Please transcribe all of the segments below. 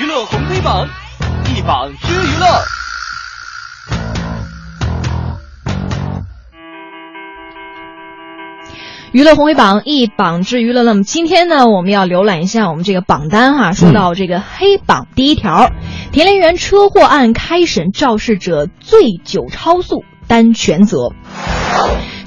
娱乐红黑榜，一榜之娱乐。娱乐红黑榜一榜之娱乐，那么今天呢，我们要浏览一下我们这个榜单哈。说到这个黑榜第一条，田连元车祸案开审，肇事者醉酒超速担全责。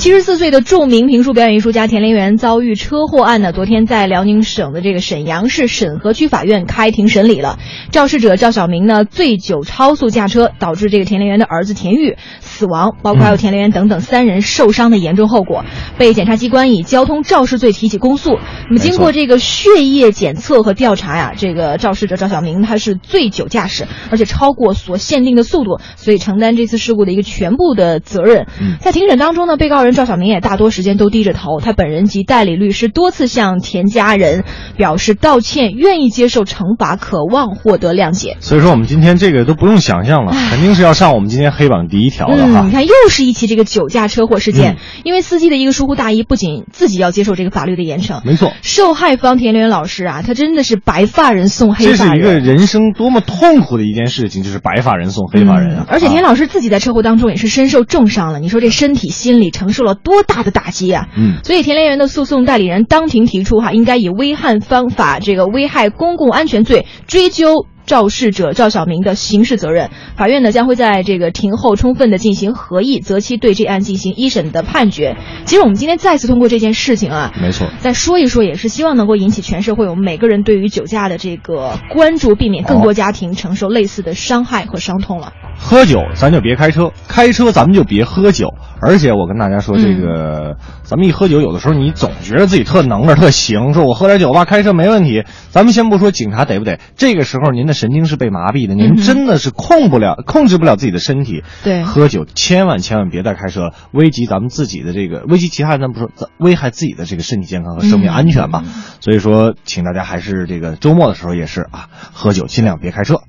七十四岁的著名评书表演艺术家田连元遭遇车祸案呢，昨天在辽宁省的这个沈阳市沈河区法院开庭审理了。肇事者赵小明呢，醉酒超速驾车，导致这个田连元的儿子田玉死亡，包括还有田连元等等三人受伤的严重后果，被检察机关以交通肇事罪提起公诉。那么经过这个血液检测和调查呀，这个肇事者赵小明他是醉酒驾驶，而且超过所限定的速度，所以承担这次事故的一个全部的责任。在庭审当中呢，被告人。赵小明也大多时间都低着头，他本人及代理律师多次向田家人表示道歉，愿意接受惩罚，渴望获得谅解。所以说，我们今天这个都不用想象了，肯定是要上我们今天黑榜第一条的哈。你看，又是一起这个酒驾车祸事件，因为司机的一个疏忽大意，不仅自己要接受这个法律的严惩，没错。受害方田连元老师啊，他真的是白发人送黑发人，这是一个人生多么痛苦的一件事情，就是白发人送黑发人啊。而且田老师自己在车祸当中也是身受重伤了，你说这身体心理承受。受了多大的打击啊！嗯，所以田连元的诉讼代理人当庭提出哈，应该以危害方法这个危害公共安全罪追究肇事者赵小明的刑事责任。法院呢将会在这个庭后充分的进行合议，择期对这案进行一审的判决。其实我们今天再次通过这件事情啊，没错，再说一说，也是希望能够引起全社会我们每个人对于酒驾的这个关注，避免更多家庭承受类似的伤害和伤痛了。喝酒咱就别开车，开车咱们就别喝酒。而且我跟大家说，这个咱们一喝酒，有的时候你总觉得自己特能着、特行，说我喝点酒吧开车没问题。咱们先不说警察逮不逮，这个时候您的神经是被麻痹的，您真的是控不了、控制不了自己的身体。对，喝酒千万千万别再开车了，危及咱们自己的这个，危及其他人咱不说，危害自己的这个身体健康和生命安全吧。所以说，请大家还是这个周末的时候也是啊，喝酒尽量别开车。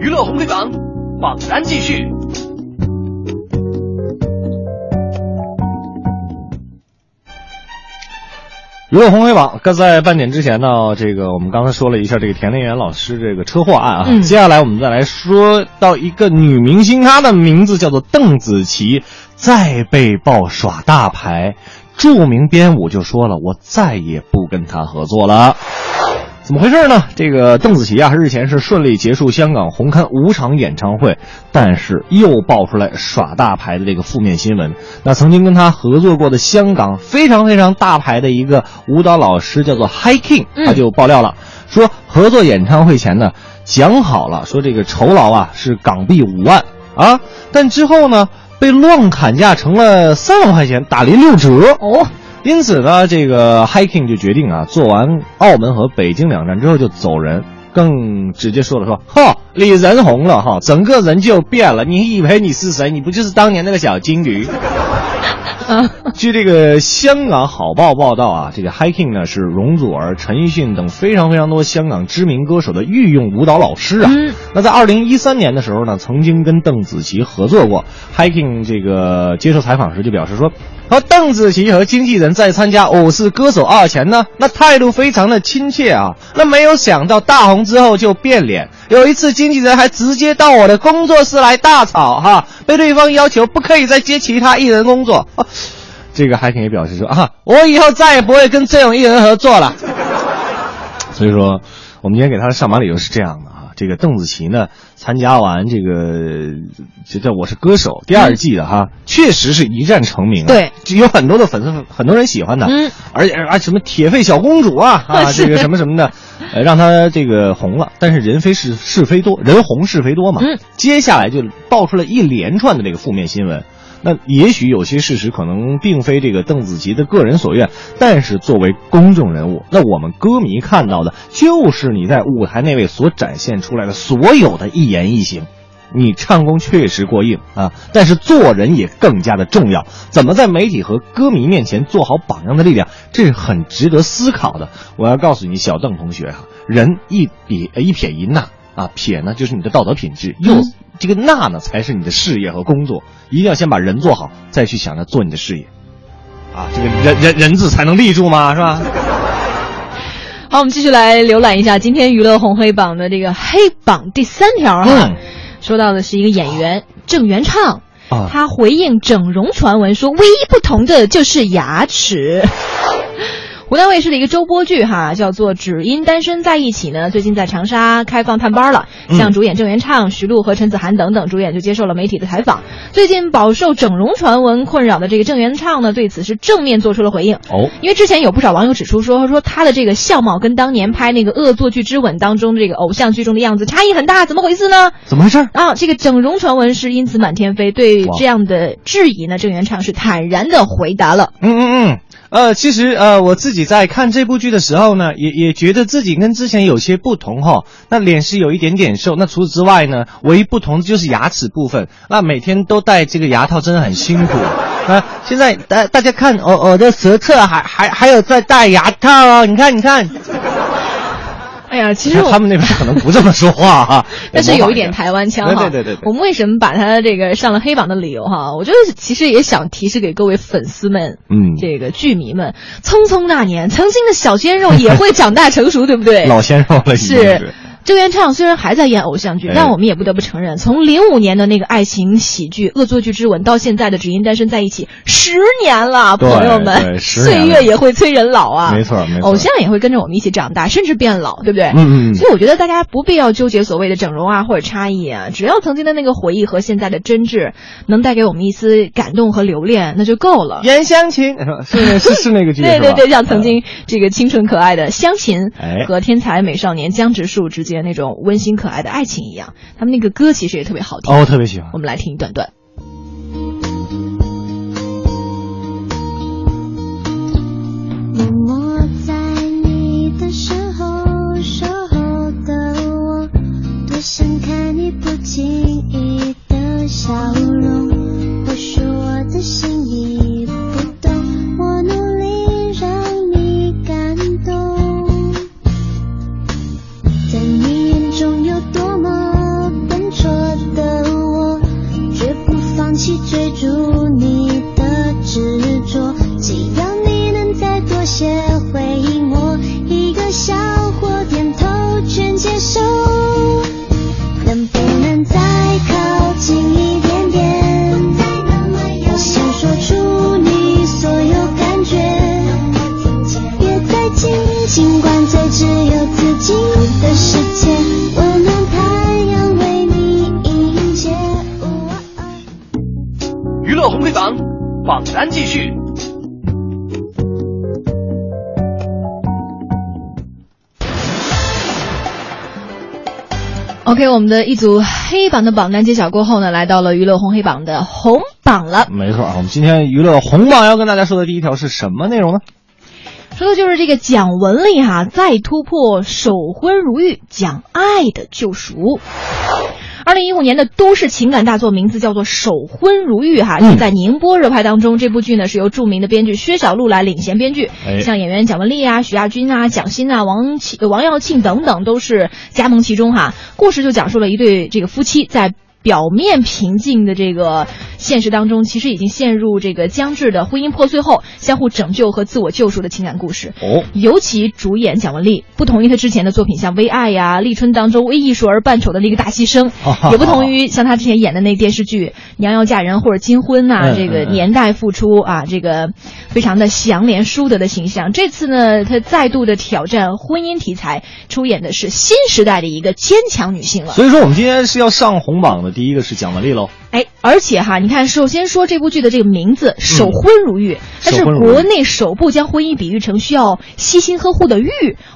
娱乐红黑榜。榜单继续，娱乐红黑榜。刚在半点之前呢，这个我们刚才说了一下这个田连元老师这个车祸案啊，接下来我们再来说到一个女明星，她的名字叫做邓紫棋，再被曝耍大牌，著名编舞就说了，我再也不跟她合作了。怎么回事呢？这个邓紫棋啊，日前是顺利结束香港红磡五场演唱会，但是又爆出来耍大牌的这个负面新闻。那曾经跟她合作过的香港非常非常大牌的一个舞蹈老师叫做 Hi King，他就爆料了，说合作演唱会前呢讲好了，说这个酬劳啊是港币五万啊，但之后呢被乱砍价成了三万块钱，打了六折哦。因此呢，这个 Hiking 就决定啊，做完澳门和北京两站之后就走人，更直接说了说，哈，你人红了哈，整个人就变了，你以为你是谁？你不就是当年那个小金鱼？据这个香港好报报道啊，这个 Hiking 呢是容祖儿、陈奕迅等非常非常多香港知名歌手的御用舞蹈老师啊。那在二零一三年的时候呢，曾经跟邓紫棋合作过。Hiking 这个接受采访时就表示说。和邓紫棋和经纪人在参加《我是歌手二》前呢，那态度非常的亲切啊。那没有想到大红之后就变脸，有一次经纪人还直接到我的工作室来大吵哈，被对方要求不可以再接其他艺人工作。这个海肯也表示说啊，我以后再也不会跟这种艺人合作了。所以说，我们今天给他的上马理由是这样的。这个邓紫棋呢，参加完这个就叫《我是歌手》第二季的哈，确实是一战成名。对，有很多的粉丝，很多人喜欢她。嗯，而且啊，什么铁肺小公主啊 啊，这个什么什么的，呃，让她这个红了。但是人非是是非多，人红是非多嘛。嗯，接下来就爆出了一连串的这个负面新闻。那也许有些事实可能并非这个邓紫棋的个人所愿，但是作为公众人物，那我们歌迷看到的就是你在舞台那位所展现出来的所有的一言一行。你唱功确实过硬啊，但是做人也更加的重要。怎么在媒体和歌迷面前做好榜样的力量，这是很值得思考的。我要告诉你，小邓同学啊，人一撇一撇一捺啊，撇呢就是你的道德品质，又。这个那呢才是你的事业和工作，一定要先把人做好，再去想着做你的事业，啊，这个人人人字才能立住嘛，是吧？好，我们继续来浏览一下今天娱乐红黑榜的这个黑榜第三条啊，说到的是一个演员郑元畅。他回应整容传闻说，唯一不同的就是牙齿。湖南卫视的一个周播剧哈，叫做《只因单身在一起》呢，最近在长沙开放探班了。嗯像主演郑元畅、徐璐和陈子涵等等主演就接受了媒体的采访。最近饱受整容传闻困扰的这个郑元畅呢，对此是正面做出了回应。哦，因为之前有不少网友指出说，说他的这个相貌跟当年拍那个《恶作剧之吻》当中这个偶像剧中的样子差异很大，怎么回事呢？怎么回事？啊，这个整容传闻是因此满天飞。对这样的质疑呢，郑元畅是坦然的回答了。嗯嗯嗯，呃，其实呃，我自己在看这部剧的时候呢，也也觉得自己跟之前有些不同哈。那脸是有一点点瘦，那除此之外呢，唯一不同的就是牙齿部分。那每天都戴这个牙套，真的很辛苦。那，现在大大家看，我、我的舌侧还还还有在戴牙套哦，你看你看，哎呀，其实 他们那边可能不这么说话哈，但是有一点台湾腔哈。对对对对对我们为什么把他这个上了黑榜的理由哈？我觉得其实也想提示给各位粉丝们，嗯这个剧迷们，匆匆那年，曾经的小鲜肉也会长大成熟，对不对？老鲜肉了是。郑元畅虽然还在演偶像剧，哎。但我们也不得不承认，从零五年的那个爱情喜剧《恶作剧之吻》到现在的《只因单身在一起》，十年了，朋友们，岁月也会催人老啊，没错没错。偶像也会跟着我们一起长大，甚至变老，对不对？嗯嗯嗯。所以我觉得大家不必要纠结所谓的整容啊或者差异啊，只要曾经的那个回忆和现在的真挚能带给我们一丝感动和留恋，那就够了。袁湘琴是是是是那个剧 对对对，像曾经这个清纯可爱的湘琴哎。和天才美少年江直树之间那种温馨可爱的爱情一样，他们那个歌其实也特别好听。哦，我特别喜欢我。们来听一段段。默默在你的身后守候的我，多想看你不经意的笑容。或许我的心你眼中有多么笨拙的我，绝不放弃追榜单继续。OK，我们的一组黑榜的榜单揭晓过后呢，来到了娱乐红黑榜的红榜了。没错啊，我们今天娱乐红榜要跟大家说的第一条是什么内容呢？说的就是这个蒋雯丽哈、再突破守婚如玉，讲爱的救赎。二零一五年的都市情感大作名字叫做《守婚如玉》哈，嗯正在宁波热拍当中。这部剧呢是由著名的编剧薛晓路来领衔编剧，哎像演员蒋雯丽啊、许亚军啊、蒋欣啊、王庆、王耀庆等等都是加盟其中哈。故事就讲述了一对这个夫妻在。表面平静的这个现实当中，其实已经陷入这个僵至的婚姻破碎后，相互拯救和自我救赎的情感故事。哦，尤其主演蒋雯丽，不同于她之前的作品，像《微爱》呀、《立春》当中为艺术而扮丑的那个大牺牲，也不同于像她之前演的那电视剧《娘要嫁人》或者《金婚》呐、嗯这个年代付出啊，这个非常的祥莲淑德的形象。这次呢，她再度的挑战婚姻题材，出演的是新时代的一个坚强女性了。所以说我们今天是要上红榜的，第一个是蒋雯丽喽。哎，而且哈，你看，首先说这部剧的这个名字“守婚如玉”，它是国内首部将婚姻比喻成需要悉心呵护的玉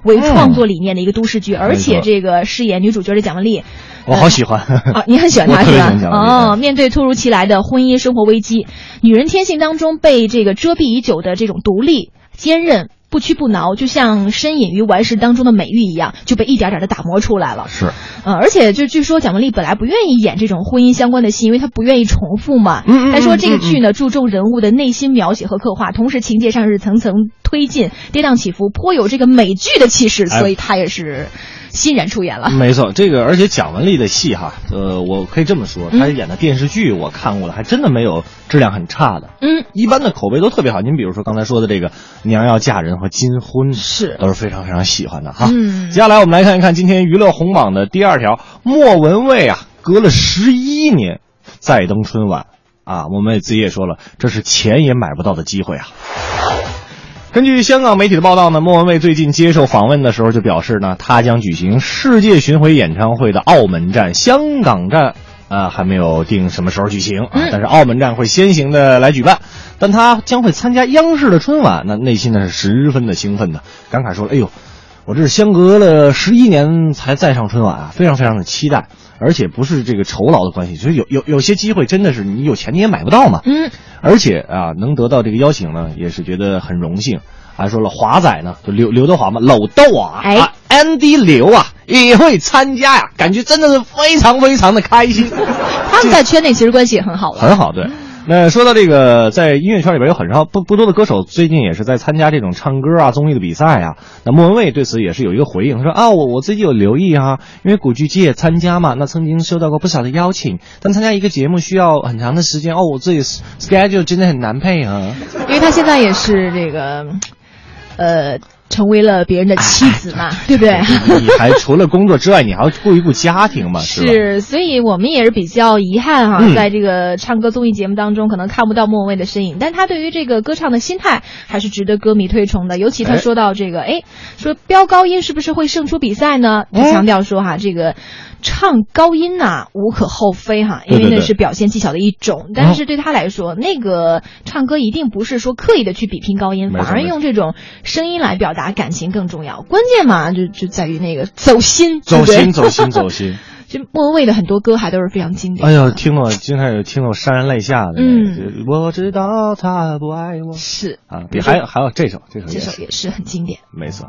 为创作理念的一个都市剧，而且这个饰演女主角的蒋雯丽。我好喜欢。啊，你很喜欢她是吧？哦，面对突如其来的婚姻生活危机，女人天性当中被这个遮蔽已久的这种独立、坚韧、不屈不挠，就像深隐于顽石当中的美玉一样，就被一点点的打磨出来了。是，呃，而且就据说蒋雯丽本来不愿意演这种婚姻相关的戏，因为她不愿意重复嘛。嗯嗯嗯她说这个剧呢注重人物的内心描写和刻画，同时情节上是层层推进，跌宕起伏，颇有这个美剧的气势，哎所以她也是欣然出演了。没错，这个而且蒋雯丽的戏哈，呃，我可以这么说，她演的电视剧我看过了，还真的没有质量很差的。嗯，一般的口碑都特别好。您比如说刚才说的这个《娘要嫁人》和《金婚》，是都是非常非常喜欢的哈。嗯接下来我们来看一看今天娱乐红榜的第二条，莫文蔚啊，隔了十一年再登春晚啊，莫文蔚自己也说了，这是钱也买不到的机会啊。根据香港媒体的报道呢，莫文蔚最近接受访问的时候就表示呢，她将举行世界巡回演唱会的澳门站、香港站，啊、还没有定什么时候举行啊，嗯但是澳门站会先行的来举办，但她将会参加央视的春晚，那内心呢是十分的兴奋的，感慨说了，哎呦。我这是相隔了十一年才再上春晚啊，非常非常的期待，而且不是这个酬劳的关系，就是有有有些机会真的是你有钱你也买不到嘛。嗯，而且啊，能得到这个邀请呢，也是觉得很荣幸。还说了，华仔呢，就刘刘德华嘛，老豆啊，哎啊，Andy 刘啊也会参加呀，感觉真的是非常非常的开心，他们在圈内其实关系也很好了。很好。对，那说到这个，在音乐圈里边有很少不不多的歌手，最近也是在参加这种唱歌啊、综艺的比赛啊。那莫文蔚对此也是有一个回应，他说啊，我我最近有留意啊，因为古巨基也参加嘛，那曾经收到过不少的邀请，但参加一个节目需要很长的时间哦，我自己 schedule 真的很难配合。因为他现在也是这个，呃，成为了别人的妻子嘛，对不对？你还除了工作之外，你还要顾一顾家庭嘛，是所以我们也是比较遗憾哈、嗯在这个唱歌综艺节目当中，可能看不到莫文蔚的身影，但他对于这个歌唱的心态还是值得歌迷推崇的。尤其他哎说到这个，哎，说飙高音是不是会胜出比赛呢？他嗯强调说哈，这个唱高音呐、无可厚非哈，因为那是表现技巧的一种。但是对他来说，那个唱歌一定不是说刻意的去比拼高音，反而用这种声音来表达感情更重要。关键嘛，就就在于那个走心，走心，走心，走心。就莫文蔚的很多歌还都是非常经典。哎呦，听了经常有听了潸然泪下的。嗯我知道他不爱我是啊。比还有还有这首，这首也是这首也是很经典。没错。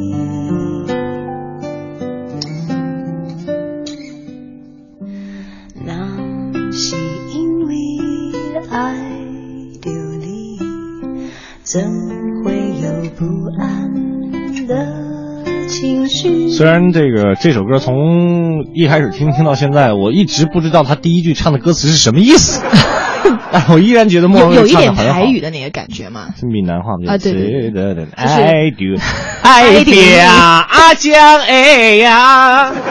虽然这个这首歌从一开始听听到现在，我一直不知道他第一句唱的歌词是什么意思，但 我依然觉得莫文蔚有有一点台。语的那个感觉嘛。是闽南话吗？啊对对对爱丢 爱爹啊，阿江哎呀。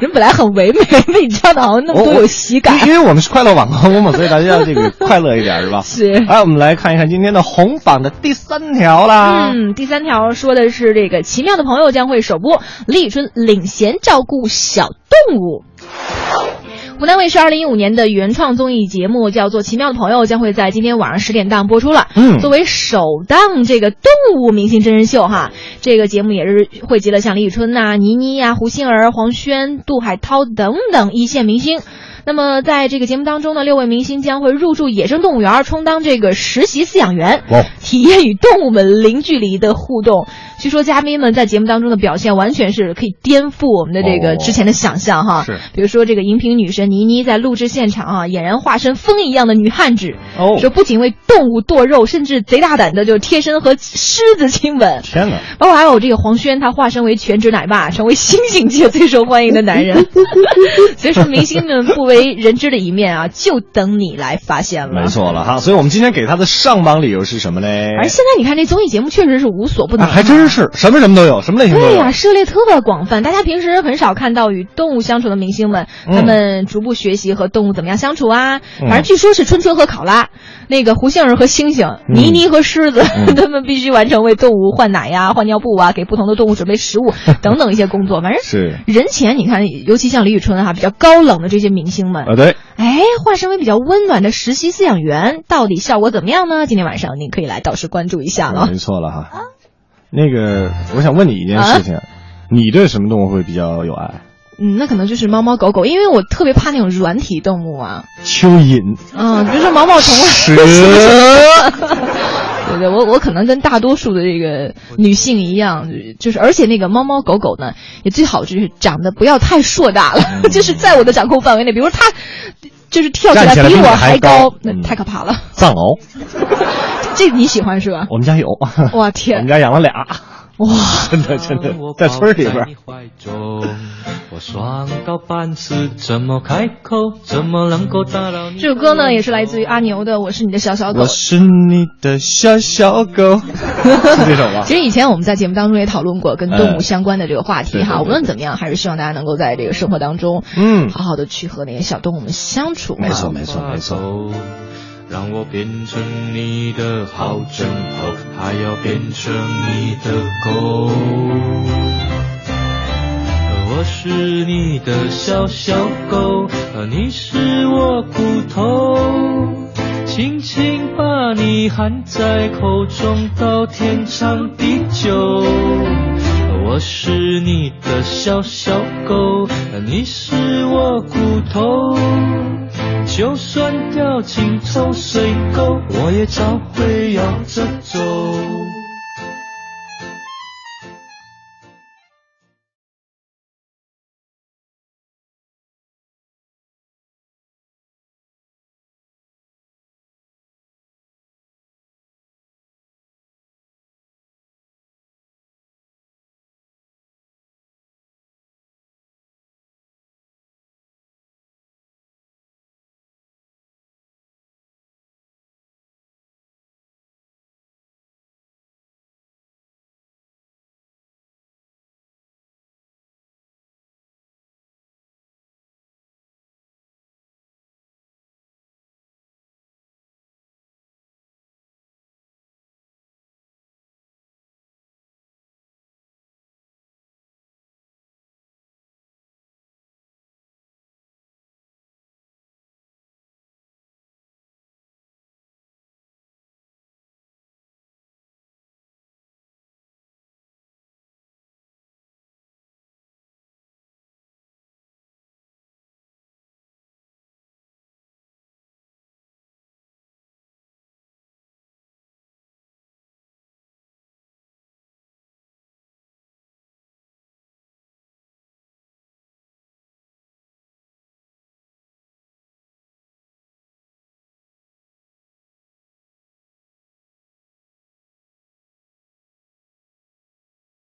人本来很唯美，被你唱的好像那么多有喜感。因因为我们是快乐网红嘛，所以大家要这个快乐一点，是吧？是来，我们来看一看今天的红榜的第三条啦。嗯，第三条说的是这个奇妙的朋友将会首播李宇春领衔照顾小动物。湖南卫视二零一五年的原创综艺节目叫做《奇妙的朋友》，将会在今天晚上十点档播出了。嗯作为首档这个动物明星真人秀哈，这个节目也是汇集了像李宇春呐、倪妮呀、胡杏儿、黄轩、杜海涛等等一线明星。那么在这个节目当中呢，六位明星将会入驻野生动物园，充当这个实习饲养员，哦 体验与动物们零距离的互动。据说嘉宾们在节目当中的表现完全是可以颠覆我们的这个哦之前的想象哈。是比如说这个荧屏女神倪妮在录制现场啊，俨然化身风一样的女汉子，哦说不仅为动物剁肉，甚至贼大胆的就贴身和狮子亲吻。天哪！包括还有这个黄轩，他化身为全职奶爸，成为星星界最受欢迎的男人。所以说，明星们不为人知的一面啊，就等你来发现了。没。错了哈，所以我们今天给他的上榜理由是什么呢？而现在你看这综艺节目确实是无所不能、啊，还真。是什么什么都有，什么类型都有。对呀、涉猎特别广泛。大家平时很少看到与动物相处的明星们，嗯他们逐步学习和动物怎么样相处啊。嗯反正据说是春春和考拉家，那个胡杏儿和星星，倪妮妮和狮子，嗯 他们必须完成为动物换奶呀、换尿布啊，给不同的动物准备食物 等等一些工作。反正是人前你看，尤其像李宇春哈、比较高冷的这些明星们，啊，对，哎，化身为比较温暖的实习饲养员，到底效果怎么样呢？今天晚上您可以来到时关注一下了。没错了哈。那个，我想问你一件事情，你对什么动物会比较有爱？嗯，那可能就是猫猫狗狗，因为我特别怕那种软体动物啊，蚯蚓、嗯，比如说毛毛虫啊。蛇，对对，我我可能跟大多数的这个女性一样，就是而且那个猫猫狗狗呢，也最好就是长得不要太硕大了，就是在我的掌控范围内。比如它就是跳起来比我还高高，那嗯太可怕了。藏獒，这个你喜欢是吧？我们家有，哇我们，家养了俩，哇！真的真的在村里边。我半死，怎么开口？怎么能够打扰你？这首歌呢，也是来自于阿牛的《我是你的小小狗我》。是你的小小狗，是这首吧？其实以前我们在节目当中也讨论过跟动物相关的这个话题哈，无论怎么样，还是希望大家能够在这个生活当中，嗯好好的去和那些小动物们相处。没错没错没错。让我变成你的好枕头，还要变成你的狗。我是你的小小狗，你是我骨头，轻轻把你含在口中，到天长地久。我是你的小小狗，你是我骨头。就算掉进臭水沟，我也照会摇着走。